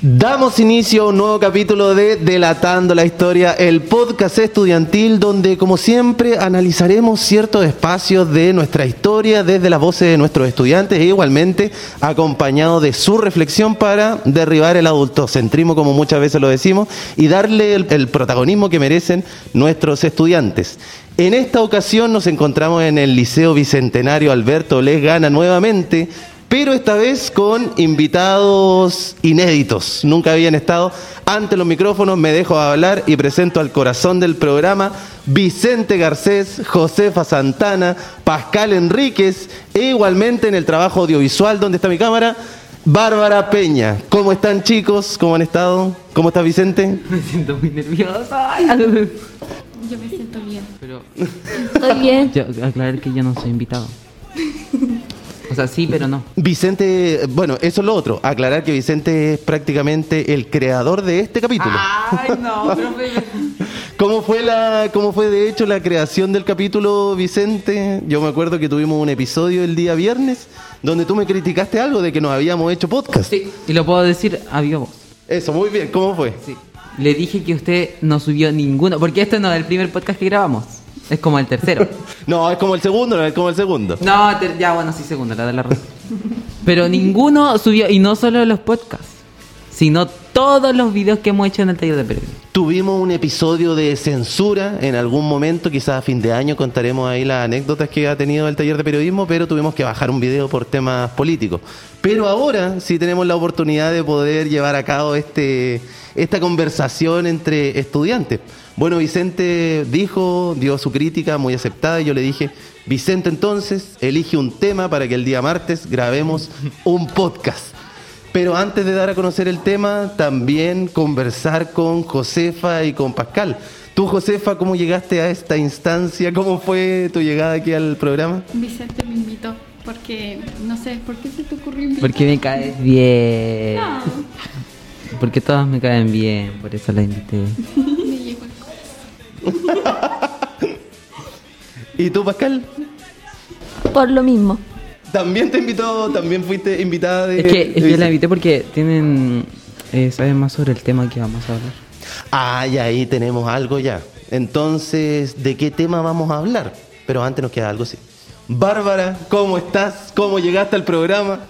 Damos inicio a un nuevo capítulo de Delatando la Historia, el podcast estudiantil donde, como siempre, analizaremos ciertos espacios de nuestra historia desde las voces de nuestros estudiantes e igualmente acompañado de su reflexión para derribar el adultocentrismo, como muchas veces lo decimos, y darle el, protagonismo que merecen nuestros estudiantes. En esta ocasión nos encontramos en el Liceo Bicentenario Alberto Les Gana nuevamente pero esta vez con invitados inéditos. Nunca habían estado ante los micrófonos, me dejo hablar y presento al corazón del programa Vicente Garcés, Josefa Santana, Pascal Enríquez e igualmente en el trabajo audiovisual, ¿dónde está mi cámara? Bárbara Peña. ¿Cómo están chicos? ¿Cómo han estado? ¿Cómo está Vicente? Me siento muy nerviosa. Yo me siento bien. Pero Estoy bien. yo, aclarar que yo no soy invitado. O sea, sí, pero no. Vicente, bueno, eso es lo otro. Aclarar que Vicente es prácticamente el creador de este capítulo. Ay, no, profe. ¿Cómo fue la, cómo fue de hecho la creación del capítulo, Vicente? Yo me acuerdo que tuvimos un episodio el día viernes donde tú me criticaste algo de que nos habíamos hecho podcast. Sí, y lo puedo decir a viva voz. Eso, muy bien. ¿Cómo fue? Sí. Le dije que usted no subió ninguno, porque este no es el primer podcast que grabamos. Es como el tercero. No, es como el segundo, no es como el segundo. No, ter- ya bueno, sí, segundo, la de la razón. Pero ninguno subió, y no solo los podcasts, sino todos los videos que hemos hecho en el taller de periodismo. Tuvimos un episodio de censura en algún momento, quizás a fin de año contaremos ahí las anécdotas que ha tenido el taller de periodismo, pero tuvimos que bajar un video por temas políticos. Pero ahora sí tenemos la oportunidad de poder llevar a cabo este, esta conversación entre estudiantes. Bueno, Vicente dijo, dio su crítica muy aceptada y yo le dije, Vicente entonces, elige un tema para que el día martes grabemos un podcast. Pero antes de dar a conocer el tema, también conversar con Josefa y con Pascal. Tú, Josefa, ¿cómo llegaste a esta instancia? ¿Cómo fue tu llegada aquí al programa? Vicente me invitó porque, no sé, ¿por qué se te ocurrió invitar? Porque me caes bien. No, Porque todas me caen bien, por eso la invité. me llegó el. ¿Y tú, Pascal? Por lo mismo. También te invitó, también fuiste invitada de... Es que, de la invité porque tienen. Eh, saben más sobre el tema que vamos a hablar. Ah, y ahí tenemos algo ya. Entonces, ¿de qué tema vamos a hablar? Pero antes nos queda algo así. Bárbara, ¿cómo estás? ¿Cómo llegaste al programa?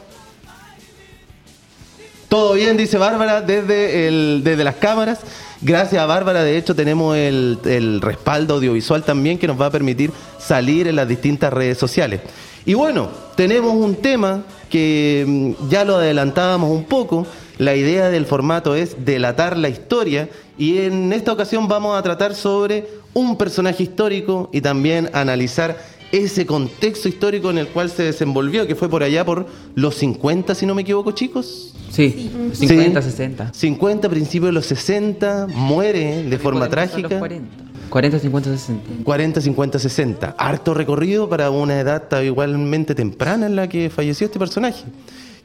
Todo bien, dice Bárbara, desde, el, desde las cámaras. Gracias a Bárbara, de hecho, tenemos el, el respaldo audiovisual también que nos va a permitir salir en las distintas redes sociales. Y bueno, tenemos un tema que mm, ya lo adelantábamos un poco. La idea del formato es delatar la historia y en esta ocasión vamos a tratar sobre un personaje histórico y también analizar ese contexto histórico en el cual se desenvolvió, que fue por allá por los 50, si no me equivoco, chicos. Sí, 50, Sí. 60. 50, principios de los 60, muere de forma trágica. los 40. 40, 50, 60. 40, 50, 60. Harto recorrido para una edad igualmente temprana en la que falleció este personaje.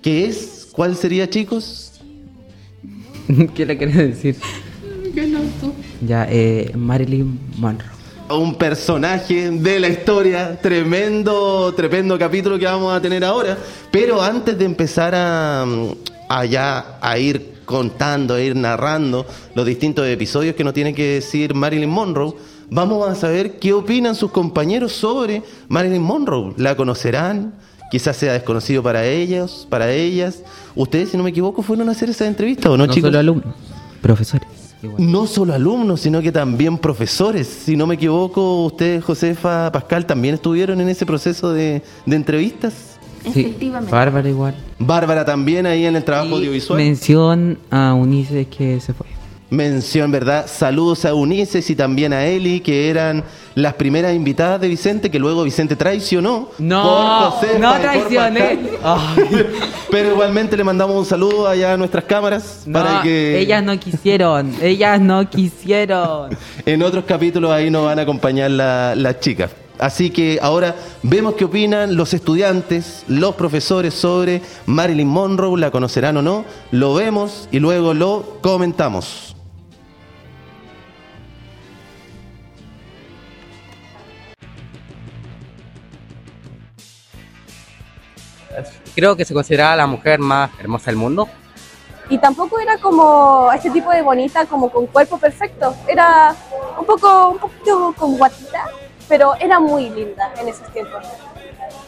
¿Qué es? ¿Cuál sería, chicos? ¿Qué le querés decir? Tú. Ya, eh, Marilyn Monroe. Un personaje de la historia, tremendo, tremendo capítulo que vamos a tener ahora. Pero antes de empezar a, a ya a ir contando, a ir narrando los distintos episodios que nos tiene que decir Marilyn Monroe, vamos a saber qué opinan sus compañeros sobre Marilyn Monroe. ¿La conocerán? Quizás sea desconocido para ellos, para ellas. Ustedes, si no me equivoco, fueron a hacer esa entrevista, ¿o no, No chicos? solo alumnos, profesores. Igual. No solo alumnos, sino que también profesores. Si no me equivoco, ustedes, Josefa, Pascal, también estuvieron en ese proceso de, de entrevistas. Efectivamente. Bárbara igual. Bárbara también ahí en el trabajo Y audiovisual. Mención a Unice que se fue. Mención, ¿verdad? Saludos a Unices y también a Eli, que eran las primeras invitadas de Vicente, que luego Vicente traicionó. No, por Josefa no por traicioné. Pero igualmente le mandamos un saludo allá a nuestras cámaras No, para que ellas no quisieron, ellas no quisieron. En otros capítulos ahí nos van a acompañar la- las chicas. Así que ahora vemos qué opinan los estudiantes, los profesores sobre Marilyn Monroe, la conocerán o no, lo vemos y luego lo comentamos. Creo que se considera la mujer más hermosa del mundo. Y tampoco era como este tipo de bonita, como con cuerpo perfecto. Era un poco, un poquito como guatita, pero era muy linda en esos tiempos.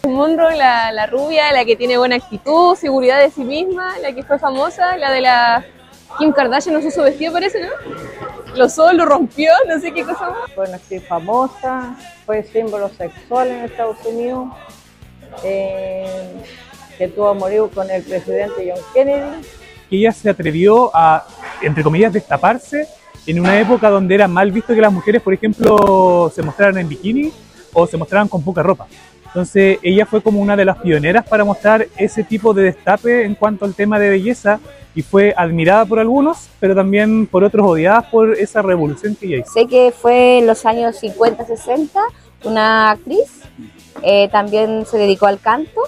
Monroe, la, la rubia, la que tiene buena actitud, seguridad de sí misma, la que fue famosa, la de la Kim Kardashian no se usó vestido parece, ¿no? Lo usó, lo rompió, no sé qué cosa más. Fue una actriz famosa, fue símbolo sexual en Estados Unidos, eh, que tuvo amorío con el presidente John Kennedy. que ella se atrevió a, entre comillas, destaparse en una época donde era mal visto que las mujeres, por ejemplo, se mostraran en bikini o se mostraran con poca ropa. Entonces, ella fue como una de las pioneras para mostrar ese tipo de destape en cuanto al tema de belleza y fue admirada por algunos, pero también por otros odiada por esa revolución que ella hizo. Sé que fue en los años 50, 60, una actriz, eh, también se dedicó al canto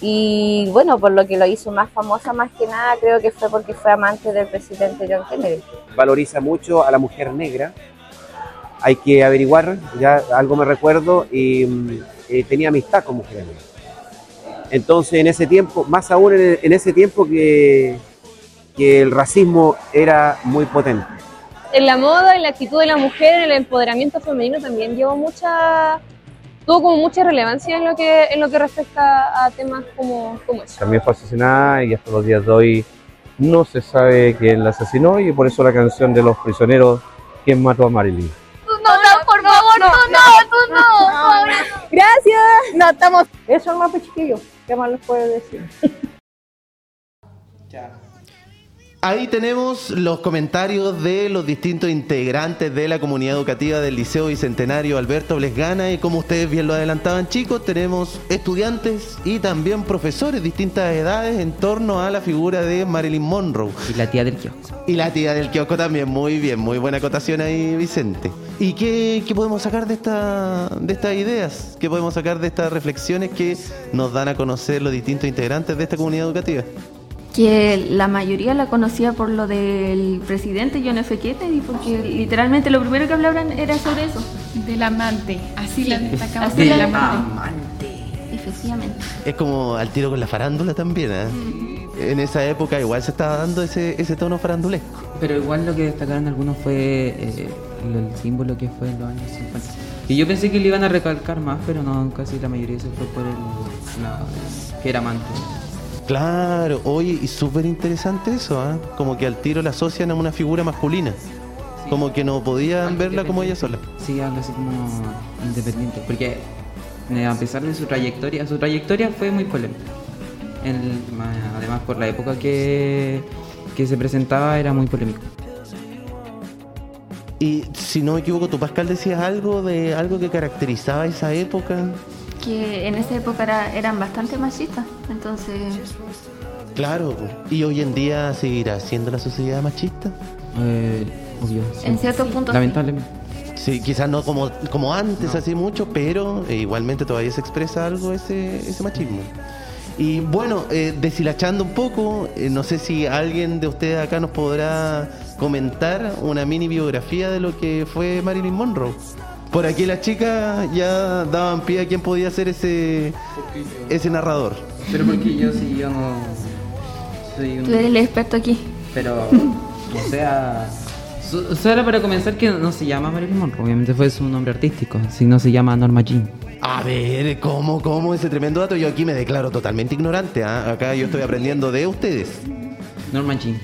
y bueno, por lo que lo hizo más famosa más que nada, creo que fue porque fue amante del presidente John Kennedy. valoriza mucho a la mujer negra. Hay que averiguar, ya algo me recuerdo, y mm, eh, tenía amistad con mujeres negras. Entonces, en ese tiempo, más aún en, en ese tiempo que, que el racismo era muy potente. En la moda, en la actitud de la mujer, en el empoderamiento femenino también llevó mucha, tuvo como mucha relevancia en lo que, en lo que respecta a temas como, como eso. También fue asesinada y hasta los días de hoy no se sabe quién la asesinó y por eso la canción de los prisioneros, ¿quién mató a Marilyn? No, no, por favor, no, no, tú no. Gracias. No, estamos Eso es más chiquillos, ¿qué más les puedo decir? Ahí tenemos los comentarios de los distintos integrantes de la comunidad educativa del Liceo Bicentenario Alberto Blesgana y como ustedes bien lo adelantaban chicos, tenemos estudiantes y también profesores de distintas edades en torno a la figura de Marilyn Monroe. Y la tía del kiosco. Y la tía del kiosco también, muy bien, muy buena acotación ahí Vicente. ¿Y qué, qué podemos sacar de, esta, de estas ideas? ¿Qué podemos sacar de estas reflexiones que nos dan a conocer los distintos integrantes de esta comunidad educativa? Que la mayoría la conocía por lo del presidente John F. Kennedy, porque literalmente lo primero que hablaban era sobre eso. Del amante. Así la destacamos. Así del la- amante. Efectivamente. Es como al tiro con la farándula también, ¿eh? En esa época igual se estaba dando ese, ese tono farandulesco. Pero igual lo que destacaron algunos fue eh, el símbolo que fue en los años 50. Y yo pensé que le iban a recalcar más, pero no, casi la mayoría se fue por el. la- que era amante. Claro, oye, y súper interesante eso, ¿ah? Como que al tiro la asocian a una figura masculina. Como que no podían verla como ella sola. Sí, algo así como independiente. Porque eh, a pesar de su trayectoria, su trayectoria fue muy polémica. El- además, por la época que, que se presentaba, era muy polémico. Y si no me equivoco, tú Pascal decías algo de algo que caracterizaba esa época. Que en esa época era- eran bastante machistas. Entonces, Claro, y hoy en día seguirá siendo la sociedad machista. Eh, obvio. sí. en ciertos puntos. sí. Lamentablemente. Sí, quizás no como, como antes, así mucho, pero eh, igualmente todavía se expresa algo ese, ese machismo. Y bueno, eh, deshilachando un poco, eh, no sé si alguien de ustedes acá nos podrá comentar una mini biografía de lo que fue Marilyn Monroe. Por aquí las chicas ya daban pie a quién podía ser ese, ese narrador. Pero porque yo sí, yo no. Soy un. Tú eres el experto aquí. Pero, o sea. so- Solo para comenzar, que no se llama Marilyn Monroe, obviamente fue su nombre artístico, sino se llama Norma Jean. A ver, ¿cómo, cómo ese tremendo dato? Yo aquí me declaro totalmente ignorante. ¿ah? Acá yo estoy aprendiendo de ustedes. Norma Jean.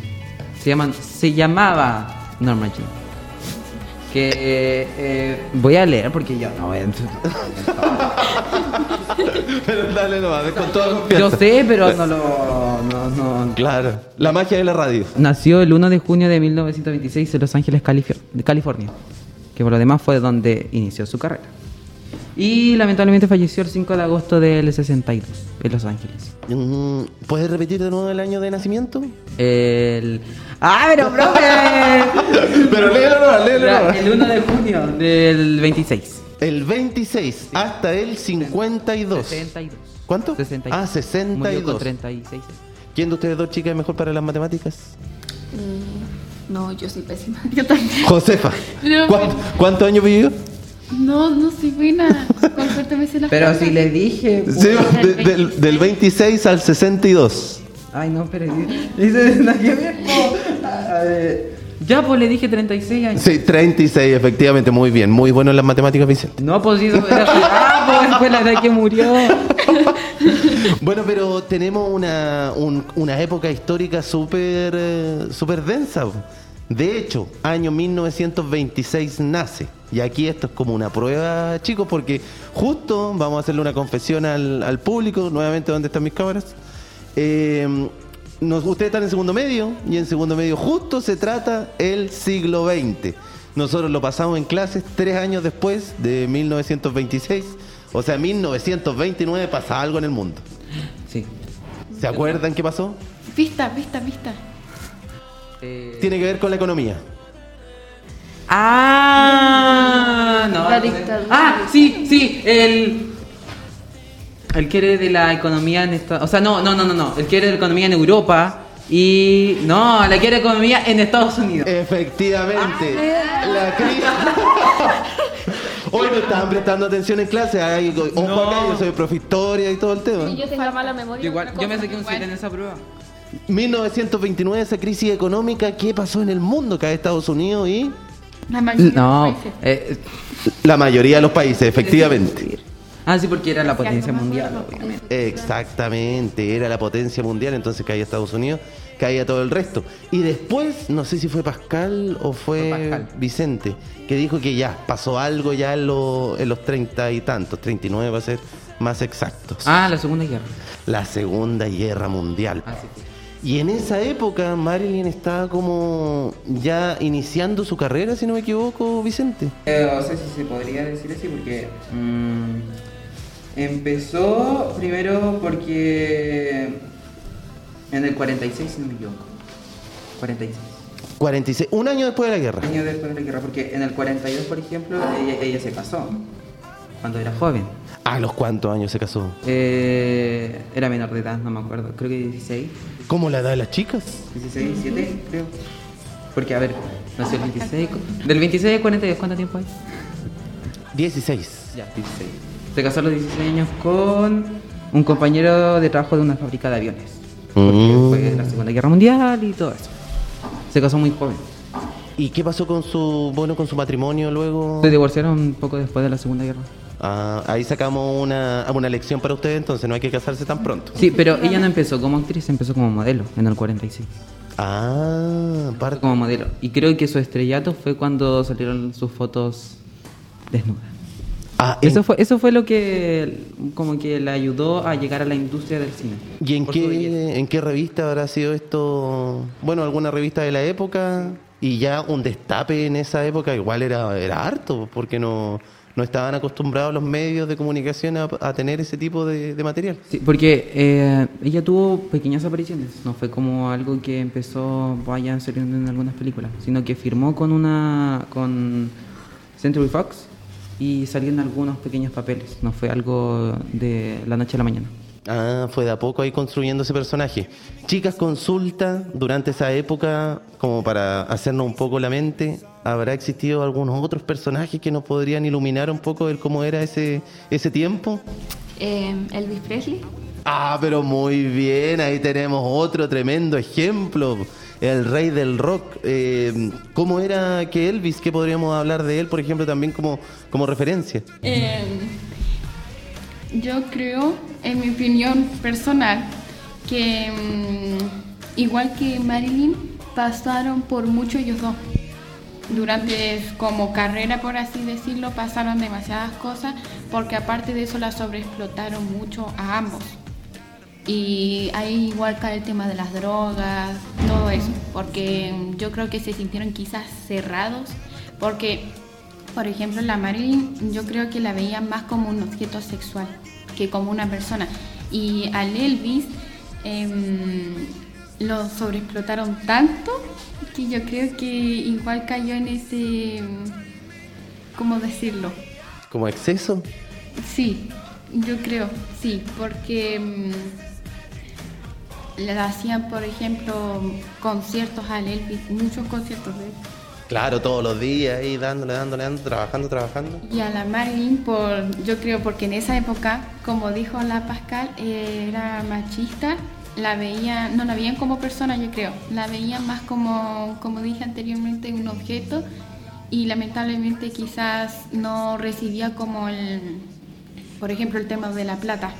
Se, llaman, se llamaba Norma Jean. Que eh, eh, voy a leer porque yo no voy. Pero dale nomás, con toda Yo sé, pero no lo. No, no. Claro, la magia de la radio. Nació el 1 de junio de 1926 en Los Ángeles, California, que por lo demás fue donde inició su carrera. Y lamentablemente falleció el 5 de agosto del 62 en Los Ángeles. Mm, ¿Puedes repetir de nuevo el año de nacimiento? El... ¡Ah, pero profe! Pero léelo nomás, léelo nomás. el 1 de junio del 26. El 26 hasta el 52. 62. ¿Cuánto? 62. Ah, Murió con 62. 36. ¿Quién de ustedes dos chicas es mejor para las matemáticas? Mm, no, yo soy pésima. Yo también. Josefa. No, ¿Cuánto- ¿Cuántos años vivió? No, no soy buena. Con suerte me sé las Pero cosas. si le dije... Sí, de- del, del 26 al 62. Ay, no, pero. Dice, que. Ya, pues le dije 36 años. Sí, 36, efectivamente, muy bien. Muy bueno en las matemáticas, Vicente. No, pues sí. Ah, pues fue la edad que murió. Bueno, pero tenemos una, un- una época histórica súper eh, súper densa. De hecho, año 1926 nace. Y aquí esto es como una prueba, chicos, porque justo vamos a hacerle una confesión al, al público, nuevamente, ¿dónde están mis cámaras? Eh, nos- ustedes están en segundo medio, y en segundo medio justo se trata el siglo XX. Nosotros lo pasamos en clases tres años después de 1926. O sea, 1929 pasa algo en el mundo. Sí. ¿Se acuerdan qué pasó? Vista, vista, vista. Eh, Tiene que ver con la economía. Ah, no. La dictadura. Ah, sí, sí, el. Él quiere de la economía en Estados O sea, no, no, no, no, no. Él quiere de la economía en Europa y. No, la quiere economía en Estados Unidos. Efectivamente. La crisis. Hoy no estaban prestando atención en clase. Ay, ojo No. acá, yo soy historia y todo el tema. Y yo tengo mala memoria. Yo igual, yo me saqué un 7 en esa prueba. 1929, esa crisis económica, ¿qué pasó en el mundo? Cae Estados Unidos y La mayoría de No, los países. eh, la mayoría de los países, efectivamente. ah, sí, porque era la potencia mundial, obviamente. Exactamente, era la potencia mundial, entonces caía Estados Unidos, caía todo el resto. Y después, no sé si fue Pascal o fue, Fue Pascal. Vicente, que dijo que ya pasó algo ya en, lo- en los treinta y tantos, 39 va a ser más exactos. Ah, la Segunda Guerra. La Segunda Guerra Mundial. Ah, sí, sí. Y en esa época Marilyn estaba como ya iniciando su carrera, si no me equivoco, Vicente. Eh, o sea, si se podría decir así, porque mm, empezó primero porque en el 46, si no me equivoco. 46. 46, un año después de la guerra. Años después de la guerra, porque en el 42, por ejemplo, ella, ella se casó cuando era joven. ¿A los cuántos años se casó? Eh, era menor de edad, no me acuerdo, creo que 16, ¿Cómo la edad de las chicas? 16, 17, creo. Porque, a ver, nació el 26. co- Del 26 al 42, ¿cuánto tiempo hay? 16. Ya, 16. Se casó a los 16 años con un compañero de trabajo de una fábrica de aviones. Porque Mm. fue la Segunda Guerra Mundial y todo eso. Se casó muy joven. ¿Y qué pasó con su bueno con su matrimonio luego? Se divorciaron un poco después de la Segunda Guerra. Ah, ahí sacamos una, una lección para ustedes, entonces no hay que casarse tan pronto. Sí, pero ella no empezó como actriz, empezó como modelo en el 46. Ah, parte. Como modelo. Y creo que su estrellato fue cuando salieron sus fotos desnudas. Ah, ¿en- Eso fue, eso fue lo que como que le ayudó a llegar a la industria del cine. ¿Y en qué, en qué revista habrá sido esto? Bueno, alguna revista de la época y ya un destape en esa época igual era, era harto, porque no, no estaban acostumbrados los medios de comunicación a, tener ese tipo de, de material. Sí, porque eh, ella tuvo pequeñas apariciones, no fue como algo que empezó vaya saliendo en algunas películas, sino que firmó con una con Century Fox y salió en algunos pequeños papeles, no fue algo de la noche a la mañana. Ah, fue de a poco ahí construyendo ese personaje. Chicas, consulta durante esa época, como para hacernos un poco la mente, ¿habrá existido algunos otros personajes que nos podrían iluminar un poco de cómo era ese, ese tiempo? Eh, Elvis Presley. Ah, pero muy bien, ahí tenemos otro tremendo ejemplo, el rey del rock. Eh, ¿Cómo era que Elvis? ¿Qué podríamos hablar de él, por ejemplo, también como, como referencia? Eh, yo creo, en mi opinión personal, que mm, igual que Marilyn, pasaron por mucho ellos dos. Durante como carrera, por así decirlo, pasaron demasiadas cosas, porque aparte de eso la sobreexplotaron mucho a ambos. Y ahí igual cae el tema de las drogas, todo eso, porque mm, yo creo que se sintieron quizás cerrados, porque, por ejemplo, la Marilyn yo creo que la veían más como un objeto sexual que como una persona. Y al Elvis em, lo sobreexplotaron tanto que yo creo que igual cayó en ese, ¿cómo decirlo? ¿Como exceso? Sí, yo creo, sí, porque mm, le hacían, por ejemplo, conciertos al Elvis, muchos conciertos de él. Claro, todos los días ahí dándole, dándole, dándole, trabajando, trabajando. Y a la Marilyn, por, yo creo, porque en esa época, como dijo la Pascal, era machista la veían, no la veían como persona, yo creo, la veían más como, como dije anteriormente, un objeto y lamentablemente quizás no recibía como el, por ejemplo, el tema de la plata.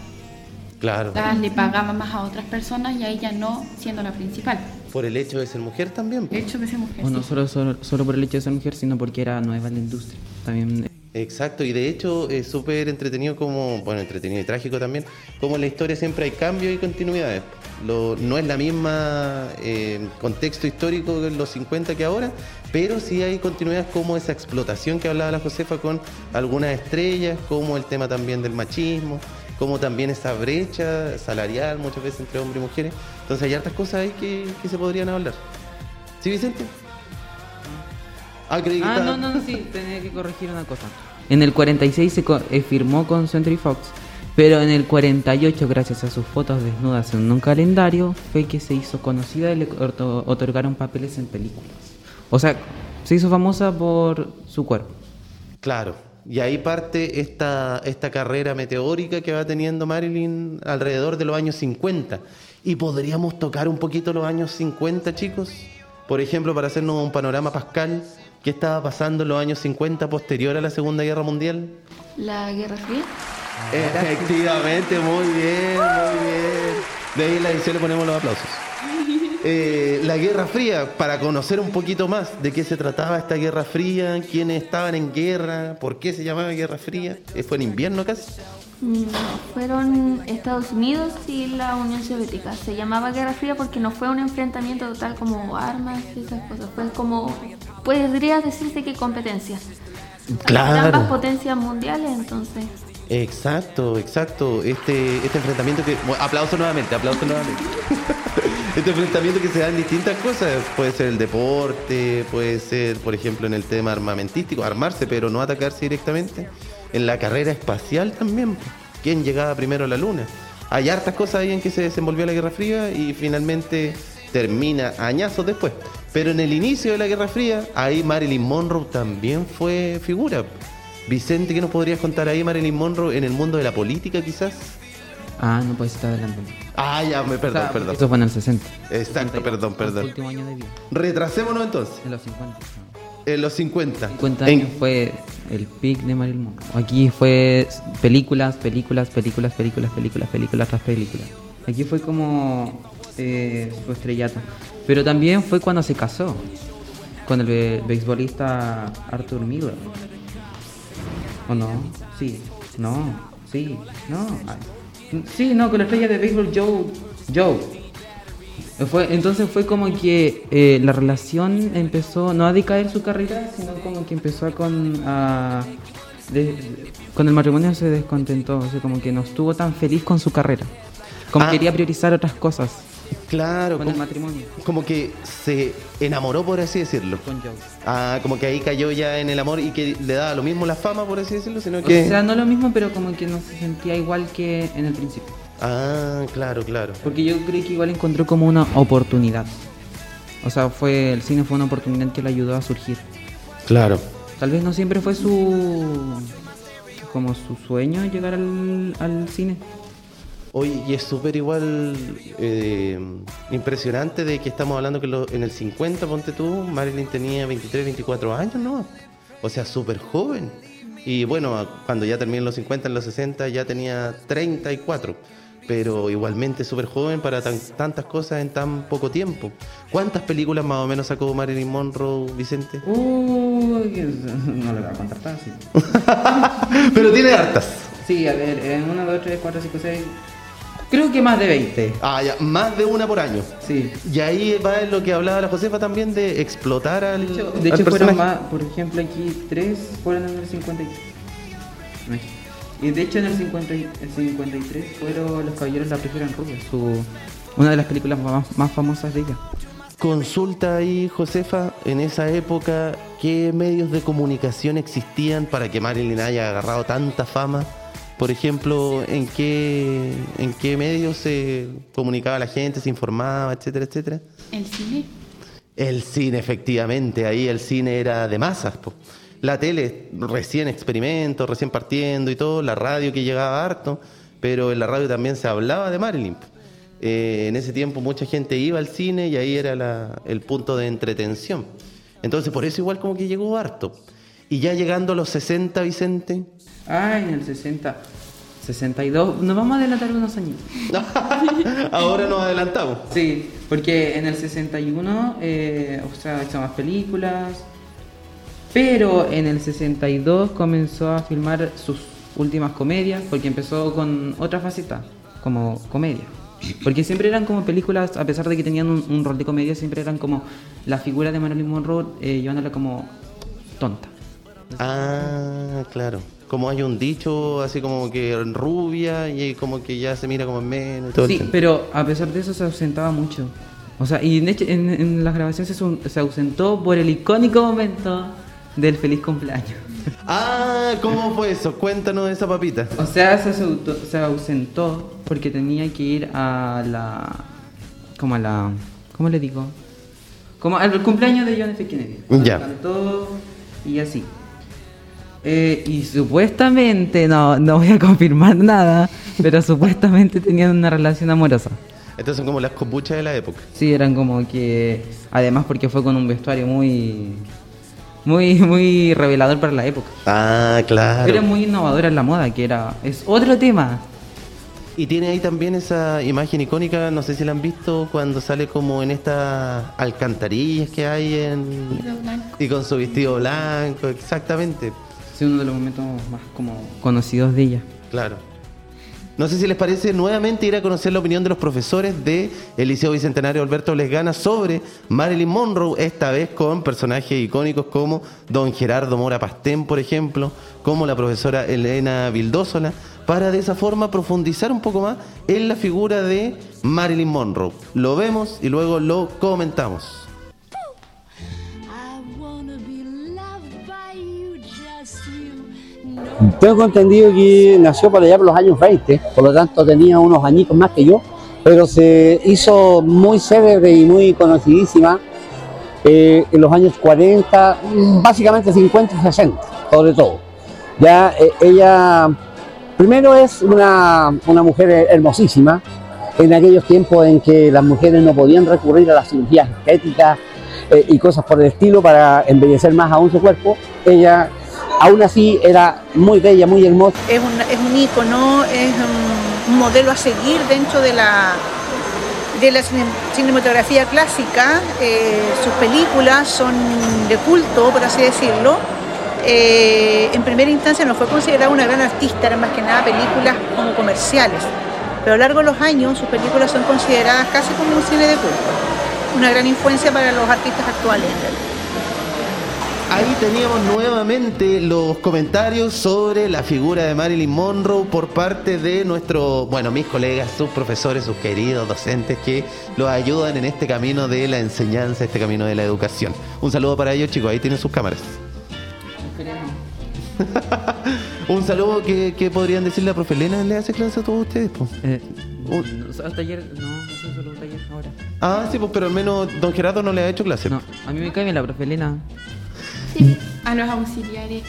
Claro. Quizás le pagaba más a otras personas y a ella no siendo la principal. Por el hecho de ser mujer también. El hecho de ser mujer. O no sí. solo, solo, solo por el hecho de ser mujer, sino porque era nueva en la industria. También Exacto, y de hecho es súper entretenido como, bueno, entretenido y trágico también, como en la historia siempre hay cambios y continuidades. Lo- no es la misma eh, contexto histórico que en los 50 que ahora, pero sí hay continuidades como esa explotación que hablaba la Josefa con algunas estrellas, como el tema también del machismo, como también esa brecha salarial muchas veces entre hombres y mujeres. Entonces hay hartas cosas ahí que, que se podrían hablar. ¿Sí, Vicente? Ah, creí que Ah, estaba- no, no, sí, tenía que corregir una cosa. En el 46 se co- eh, firmó con Century Fox, pero en el 48, gracias a sus fotos desnudas en un calendario, fue que se hizo conocida y le otorgaron papeles en películas. O sea, se hizo famosa por su cuerpo. Claro, y ahí parte esta, esta carrera meteórica que va teniendo Marilyn alrededor de los años 50. Y podríamos tocar un poquito los años 50, chicos. Por ejemplo, para hacernos un panorama pascal, ¿qué estaba pasando en los años 50 posterior a la Segunda Guerra Mundial? La Guerra Fría. Efectivamente, muy bien, muy bien. De ahí en la edición le ponemos los aplausos. Eh, la Guerra Fría, para conocer un poquito más de qué se trataba esta Guerra Fría, quiénes estaban en guerra, por qué se llamaba Guerra Fría. Eh, ¿Fue en invierno casi? No, fueron Estados Unidos y la Unión Soviética. Se llamaba Guerra Fría porque no fue un enfrentamiento total como armas y esas cosas. Fue como, podría decirse que competencias. Claro. Ambas potencias mundiales, entonces. Exacto, exacto. Este, este enfrentamiento que. bueno, aplauso nuevamente, aplauso nuevamente. este enfrentamiento que se da en distintas cosas. Puede ser el deporte, puede ser, por ejemplo, en el tema armamentístico, armarse, pero no atacarse directamente. En la carrera espacial también. ¿Quién llegaba primero a la Luna? Hay hartas cosas ahí en que se desenvolvió la Guerra Fría y finalmente termina añazos después. Pero en el inicio de la Guerra Fría, ahí Marilyn Monroe también fue figura. Vicente, ¿qué nos podrías contar ahí, Marilyn Monroe, en el mundo de la política quizás? Ah, no puedes estar adelante. Ah, ya, me, perdón, O sea, perdón. Eso fue en el 60. Exacto, perdón, Fue su perdón. último año de vida. Retrasémonos entonces, En los 50. En los 50. 50 En- años fue el pic de Marilyn Monroe. Aquí fue películas, películas, películas, películas, películas, películas tras películas. Aquí fue como eh, su estrellato. Pero también fue cuando se casó con el be- beisbolista Arthur Miller. ¿O no? Sí, no, sí, no. Sí, no, con la estrella de béisbol Joe. Joe. Fue, entonces fue como que eh, la relación empezó no a decaer su carrera, sino como que empezó a con a, de- con el matrimonio se descontentó, o sea, como que no estuvo tan feliz con su carrera. Como Ah. quería priorizar otras cosas Claro, con el matrimonio como que se enamoró, por así decirlo. con Joe. Ah, como que ahí cayó ya en el amor y que le daba lo mismo la fama, por así decirlo, sino O que... sea, no lo mismo, pero como que no se sentía igual que en el principio. Ah, claro, claro. Porque yo creo que igual encontró como una oportunidad. O sea, fue el cine fue una oportunidad que le ayudó a surgir. Claro. Tal vez no siempre fue su como su sueño llegar al, al cine. Oye, y es súper igual eh, impresionante de que estamos hablando que lo- en el 50, ponte tú, Marilyn tenía 23, 24 años, ¿no? O sea, súper joven. Y bueno, cuando ya terminé en los 50, en los 60, ya tenía 34. Pero igualmente súper joven para tan- tantas cosas en tan poco tiempo. ¿Cuántas películas más o menos sacó Marilyn Monroe, Vicente? Uy, no lo voy a contar fácil. Pero tiene hartas. Sí, a ver, en 1, 2, 3, 4, 5, 6. Creo que más de 20. Ah, ya, más de una por año. Sí. Y ahí va en lo que hablaba la Josefa también de explotar al, De hecho, al de hecho fueron más, por ejemplo, aquí 3 fueron en el 53. Imagínate. Y de hecho en el, 50 y- el 53 fueron Los Caballeros la Prefieren Rubia, su, una de las películas más, más famosas de ella. Consulta ahí, Josefa, en esa época, ¿qué medios de comunicación existían para que Marilyn haya agarrado tanta fama? Por ejemplo, ¿en qué, en qué medios se comunicaba la gente, se informaba, etcétera, etcétera? El cine. El cine, efectivamente, ahí el cine era de masas. po. La tele, recién experimento, recién partiendo y todo, la radio que llegaba harto, pero en la radio también se hablaba de Marilyn. eh, en ese tiempo mucha gente iba al cine y ahí era la- el punto de entretención. Entonces por eso igual como que llegó harto. Y ya llegando a los 60, Vicente. Ah, en el 60. 62. Nos vamos a adelantar unos años. Ahora nos adelantamos. Sí, porque en el 61, eh, o sea, hizo más películas. Pero en el 62 comenzó a filmar sus últimas comedias, porque empezó con otra faceta, como comedia. Porque siempre eran como películas, a pesar de que tenían un, un rol de comedia, siempre eran como la figura de Marilyn Monroe eh, llevándola como tonta. Ah, claro. Como hay un dicho así como que rubia y como que ya se mira como en menos. todo Sí, pero a pesar de eso se ausentaba mucho. O sea, y en, en, en las grabaciones se ausentó por el icónico momento del feliz cumpleaños. Ah, ¿cómo fue eso? Cuéntanos de esa papita. O sea, se, se ausentó porque tenía que ir a la... como a la... ¿cómo le digo? Como al cumpleaños de John F. Kennedy. Ya. Cantó y así. Eh, y supuestamente, no, no voy a confirmar nada, pero supuestamente tenían una relación amorosa. Estas son como las copuchas de la época. Sí, eran como que. Además, porque fue con un vestuario muy. Muy, muy revelador para la época. Ah, claro. Era muy innovadora en la moda, que era. Es otro tema. Y tiene ahí también esa imagen icónica, no sé si la han visto, cuando sale como en estas alcantarillas que hay en... Vestido blanco. Y con su vestido blanco, exactamente. Es uno de los momentos más como conocidos de ella. Claro. No sé si les parece nuevamente ir a conocer la opinión de los profesores de el Liceo Bicentenario Alberto Lesgana sobre Marilyn Monroe, esta vez con personajes icónicos como don Gerardo Mora Pastén, por ejemplo, como la profesora Elena Vildósola, para de esa forma profundizar un poco más en la figura de Marilyn Monroe. Lo vemos y luego lo comentamos. Tengo entendido que nació por allá por los años 20, por lo tanto tenía unos añitos más que yo, pero se hizo muy célebre y muy conocidísima eh, en los años 40, mm, básicamente 50 y 60, sobre todo. Ya eh, ella, primero es una, una mujer hermosísima, en aquellos tiempos en que las mujeres no podían recurrir a las cirugías estéticas eh, y cosas por el estilo para embellecer más aún su cuerpo, ella aún así era muy bella, muy hermosa. es un, es un ícono, es un, modelo a seguir dentro de la, de la cine- cinematografía clásica. Eh, sus películas son de culto, por así decirlo. Eh, en primera instancia no fue considerada una gran artista, eran más que nada películas como comerciales. Pero a lo largo de los años sus películas son consideradas casi como un cine de culto. Una gran influencia para los artistas actuales en realidad. Ahí teníamos nuevamente los comentarios sobre la figura de Marilyn Monroe por parte de nuestros, bueno, mis colegas, sus profesores, sus queridos docentes que los ayudan en este camino de la enseñanza, este camino de la educación. Un saludo para ellos, chicos, ahí tienen sus cámaras. Un saludo que, que podrían decirle a profe Elena, ¿le hace clase a todos ustedes? po? Eh, no, hasta ayer, no, solo un taller ahora. Ah, sí, pues, pero al menos don Gerardo no le ha hecho clase. No, a mí me cae bien la profe Elena. A los auxiliares.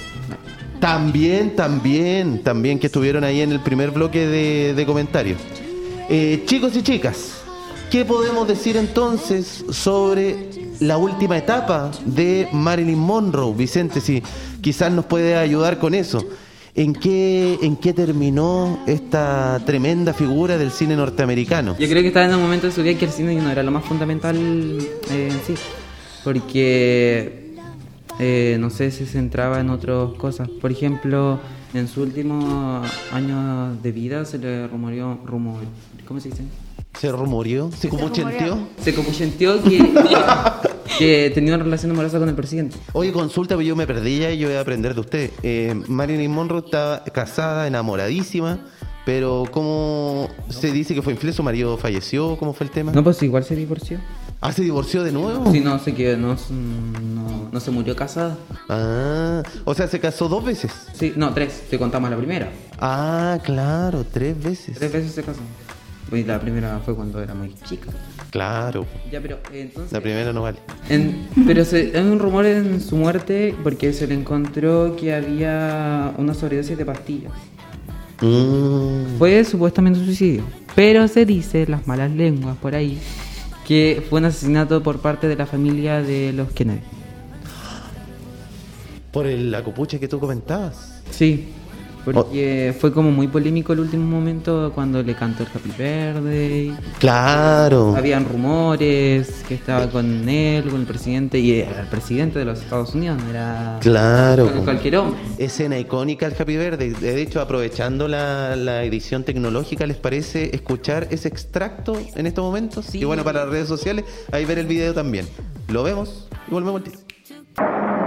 También, también, también que estuvieron ahí en el primer bloque de, de comentarios. Eh, chicos y chicas, ¿qué podemos decir entonces sobre la última etapa de Marilyn Monroe? Vicente, si quizás nos puede ayudar con eso. ¿En qué, ¿En qué terminó esta tremenda figura del cine norteamericano? Yo creo que estaba en un momento de su vida que el cine no era lo más fundamental eh, en sí. Porque, eh, no sé, se centraba en otras cosas. Por ejemplo, en su último año de vida se le rumoreó, rumor, ¿cómo se dice? ¿Se rumoreó? ¿Se cupuchenteó? Se copuchenteó que, que tenía una relación amorosa con el presidente. Oye, consulta, pero yo me perdí ya y yo voy a aprender de usted. Eh, Marilyn Monroe estaba casada, enamoradísima, pero ¿cómo se dice que fue infiel? ¿Su marido falleció? ¿Cómo fue el tema? No, pues igual se divorció. ¿Ah, se divorció de nuevo? Sí, no, sé que no, no, no se murió casada. Ah, o sea, se casó dos veces. Sí, no, tres, te contamos la primera. Ah, claro, tres veces. Tres veces se casó. Y la primera fue cuando era muy chica. Claro, Ya, pero eh, entonces... la primera no vale. En- pero se, hay un rumor en su muerte porque se le encontró que había una sobredosis de pastillas. Mm, Fue supuestamente un suicidio. Pero se dice, las malas lenguas por ahí, que fue un asesinato por parte de la familia de los Kennedy. Por el, la copucha que tú comentabas. Sí, porque fue como muy polémico el último momento cuando le cantó el Happy Birthday. Claro. Habían rumores que estaba con él, con el presidente, y era el presidente de los Estados Unidos, era Claro. cualquier hombre. Escena icónica del Happy Verde. De hecho, aprovechando la, la edición tecnológica, ¿les parece escuchar ese extracto en estos momentos? Y bueno, para las redes sociales, ahí ver el video también. Lo vemos y volvemos al tiro.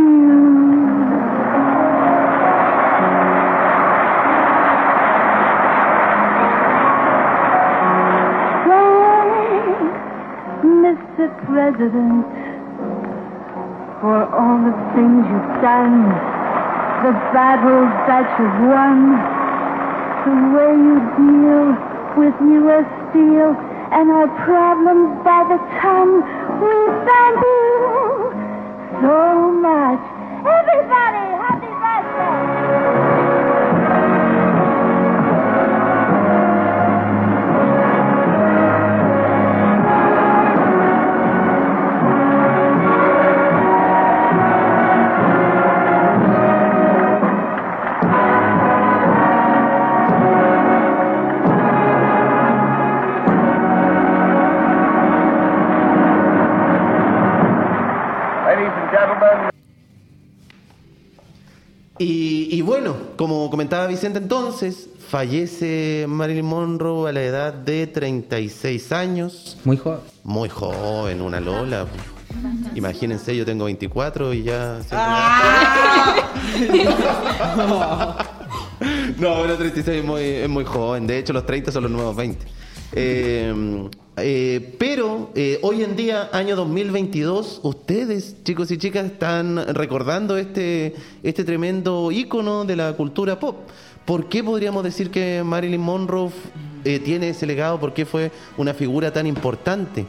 Mr. President, for all the things you've done, the battles that you've won, the way you deal with U.S. Steel and our problems by the ton. We thank you so much. Everybody, Y, y bueno, como comentaba Vicente entonces, fallece Marilyn Monroe a la edad de 36 años. Muy joven. Muy joven, una Lola. Imagínense, yo tengo 24 y ya... No, bueno, 36 es muy, es muy joven. De hecho, los 30 son los nuevos 20. Eh, eh, pero eh, hoy en día, año 2022, ustedes, chicos y chicas, están recordando este, este tremendo ícono de la cultura pop. ¿Por qué podríamos decir que Marilyn Monroe eh, tiene ese legado? ¿Por qué fue una figura tan importante?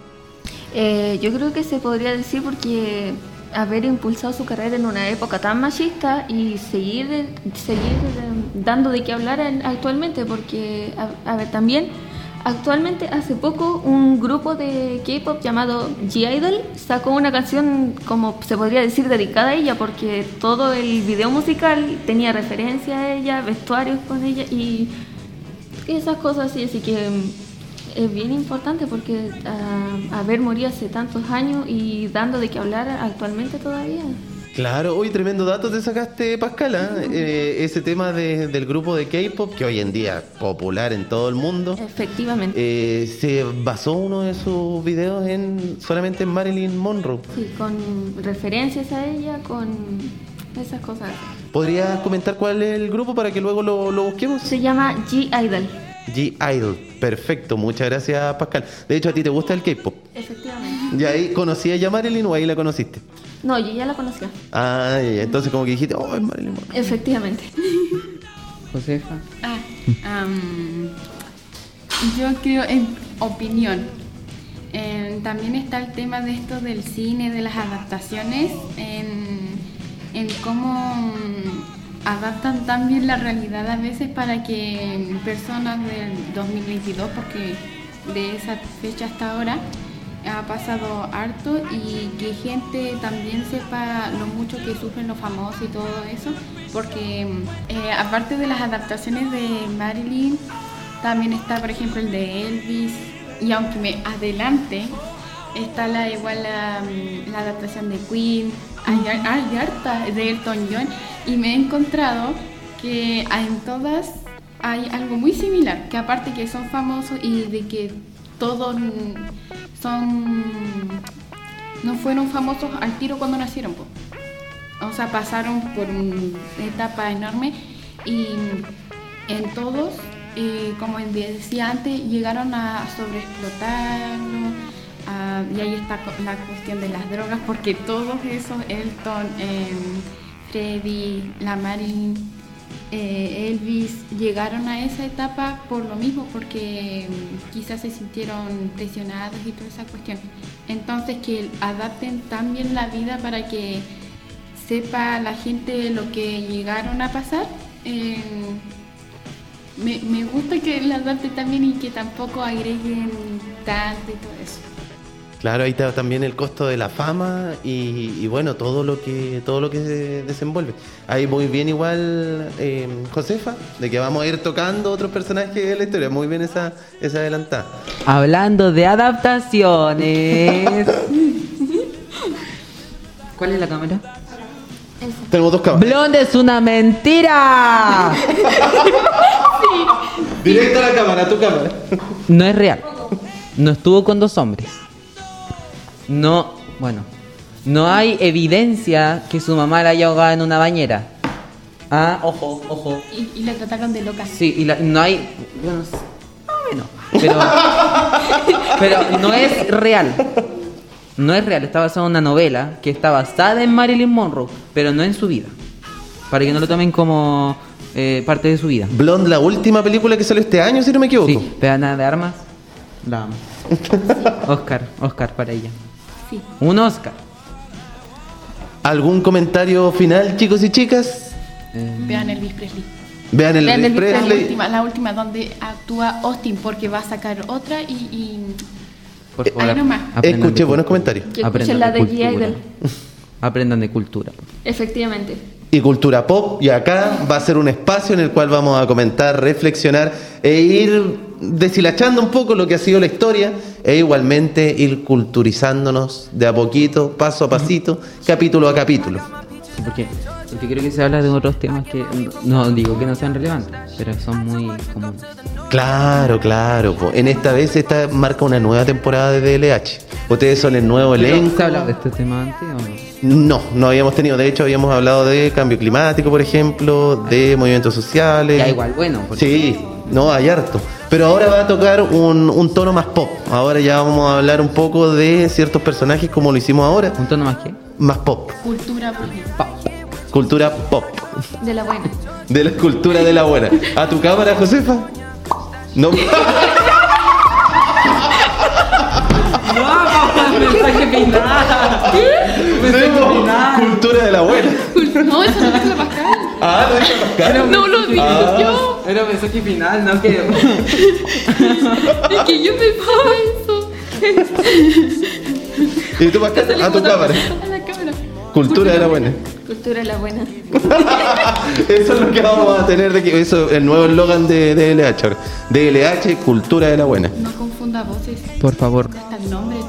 Yo creo que se podría decir porque haber impulsado su carrera en una época tan machista y seguir, seguir dando de qué hablar en- actualmente, porque, a ver, también actualmente hace poco un grupo de K-pop llamado G-Idol sacó una canción, como se podría decir, dedicada a ella, porque todo el video musical tenía referencia a ella, vestuarios con ella y esas cosas así, así que mm, es bien importante porque ah, haber morido hace tantos años y dando de qué hablar actualmente todavía. Claro, hoy tremendo dato te sacaste, Pascal. Eh, ese tema de- del grupo de K-pop, que hoy en día es popular en todo el mundo. Efectivamente. Eh, se basó uno de sus videos en solamente en Marilyn Monroe. Sí, con referencias a ella, con esas cosas. ¿Podrías comentar cuál es el grupo para que luego lo, lo busquemos? Se llama G-Idol. G-Idol. Perfecto, muchas gracias, Pascal. De hecho, ¿a ti te gusta el K-pop? Efectivamente. ¿Y ahí conocías ya a Marilyn o ahí la conociste? No, yo ya la conocía. Ah, entonces como que dijiste, oh, es Marilyn Monroe. Efectivamente. Josefa. Ah, am, yo creo, en opinión, eh, también está el tema de esto del cine, de las adaptaciones, en, en cómo mm, adaptan tan bien la realidad a veces para que personas del 2022, porque de esa fecha hasta ahora, ha pasado harto y que gente también sepa lo mucho que sufren los famosos y todo eso, porque eh, aparte de las adaptaciones de Marilyn, también está por ejemplo el de Elvis y aunque me adelante, está la igual la, mm, adaptación de Queen, hay harta de Elton John y me he encontrado que en todas hay algo muy similar, que aparte que son famosos y de que todos son no fueron famosos al tiro cuando nacieron, o sea, pasaron por una etapa enorme y en todos, eh, como decía antes, llegaron a sobreexplotarlo, y ahí está la cuestión de las drogas, porque todos esos, Elton, em, Freddy, la Marilyn, eh, Elvis, llegaron a esa etapa por lo mismo, porque em, quizás se sintieron presionados y toda esa cuestión. Entonces que adapten también la vida para que sepa la gente lo que llegaron a pasar. em, me, me gusta que la adapte también y que tampoco agreguen tanto y todo eso. Claro, ahí está también el costo de la fama y, y bueno, todo lo que todo lo que se desenvuelve. Ahí muy bien igual eh, Josefa, de que vamos a ir tocando otros personajes de la historia. Muy bien esa, esa adelantada. Hablando de adaptaciones. ¿Cuál es la cámara? Tenemos dos cámaras. Blonde es una mentira. Directo a la cámara, a tu cámara. No es real. No estuvo con dos hombres. No, bueno. No hay evidencia que su mamá la haya ahogado en una bañera. Ah, ojo, ojo. Y, y la trataron de loca. Sí, y la- no hay. Bueno, más o menos. Pero, pero no es real. No es real. Está basada en una novela que está basada en Marilyn Monroe, pero no en su vida. Para que no lo tomen como eh, parte de su vida. Blonde, la última película que salió este año, si no me equivoco. Sí, Peana de armas. La amo. Oscar, Oscar para ella. Sí. Un Oscar. ¿Algún comentario final, chicos y chicas? Vean Elvis Presley. Vean el Vean Elvis Presley, La última, la última donde actúa Austin porque va a sacar otra y, y Por Eh, ahí nomás. Escuché de buenos comentarios. Que escuchen la de cultura. G-Idol. Aprendan de cultura. Efectivamente. y cultura pop. Y acá va a ser un espacio en el cual vamos a comentar, reflexionar e ir deshilachando un poco lo que ha sido la historia e igualmente ir culturizándonos de a poquito, paso a pasito, capítulo a capítulo. Sí, porque, porque creo que se habla de otros temas que no digo que no sean relevantes, pero son muy comunes. Claro, claro. po. En esta vez esta marca una nueva temporada de DLH. Ustedes son el nuevo elenco. ¿Se ha hablado de este tema antes o no? No, no habíamos tenido. De hecho, habíamos hablado de cambio climático, por ejemplo, de movimientos sociales. Ya igual, bueno. porque- Sí, no, hay harto. Pero ahora va a tocar un, un tono más pop. Ahora ya vamos a hablar un poco de ciertos personajes como lo hicimos ahora. ¿Un tono más qué? Más pop. cultura Britney. Cultura pop. De la buena. De la cultura de la buena. ¿A tu cámara, Josefa? No. ¡No! ¡Mensaje final! Cultura de la buena. No, eso no es la Pascal. Ah, dijo Pascal. No lo dije Ah. yo. Era mensaje final, no que. Es que yo pensaba eso. Y tú, Pascal, a tu cámara. A la cámara. Cultura de la buena. Cultura de la buena. Eso es lo que vamos a tener de aquí. Eso el nuevo eslogan de DLH. ahora. DLH, cultura de la buena. No confunda voces. Por favor.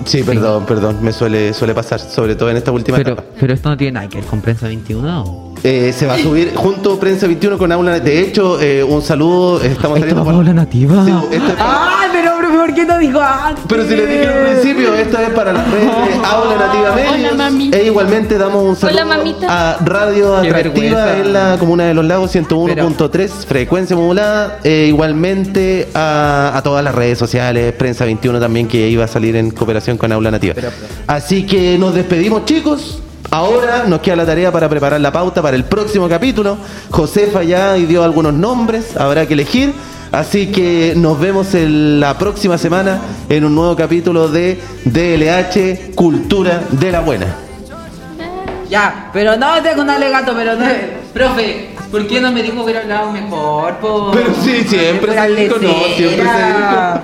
Sí, perdón, perdón. Me suele, suele pasar, sobre todo en esta última Pero, etapa. pero esto no tiene nada que ver con Prensa 21. ¿o? Eh, se va a subir junto Prensa 21 con Aula. De hecho, eh, un saludo. Estamos ¿Esto saliendo va por- la nativa? Sí, es para- ¡Ay, pero, pero ¿por qué no dijo antes? Pero si les dije al principio, esto es para las redes de Aula Nativa Medios. Hola, mami. E igualmente damos un saludo Hola, mamita. a Radio Qué Atractiva vergüenza. en la Comuna de Los Lagos 101.3, frecuencia modulada. E igualmente a, a todas las redes sociales, Prensa 21 también, que iba a salir en cooperación con Aula Nativa. Así que nos despedimos, chicos. Ahora nos queda la tarea para preparar la pauta para el próximo capítulo. Josefa ya dio algunos nombres, habrá que elegir. Así que nos vemos en la próxima semana en un nuevo capítulo de DLH Cultura de la Buena. Ya, pero no tengo un alegato, pero no. Profe, ¿por qué no me dijo que hubiera hablado mejor? Po? Pero sí, siempre se dijo, no, siempre se lecera.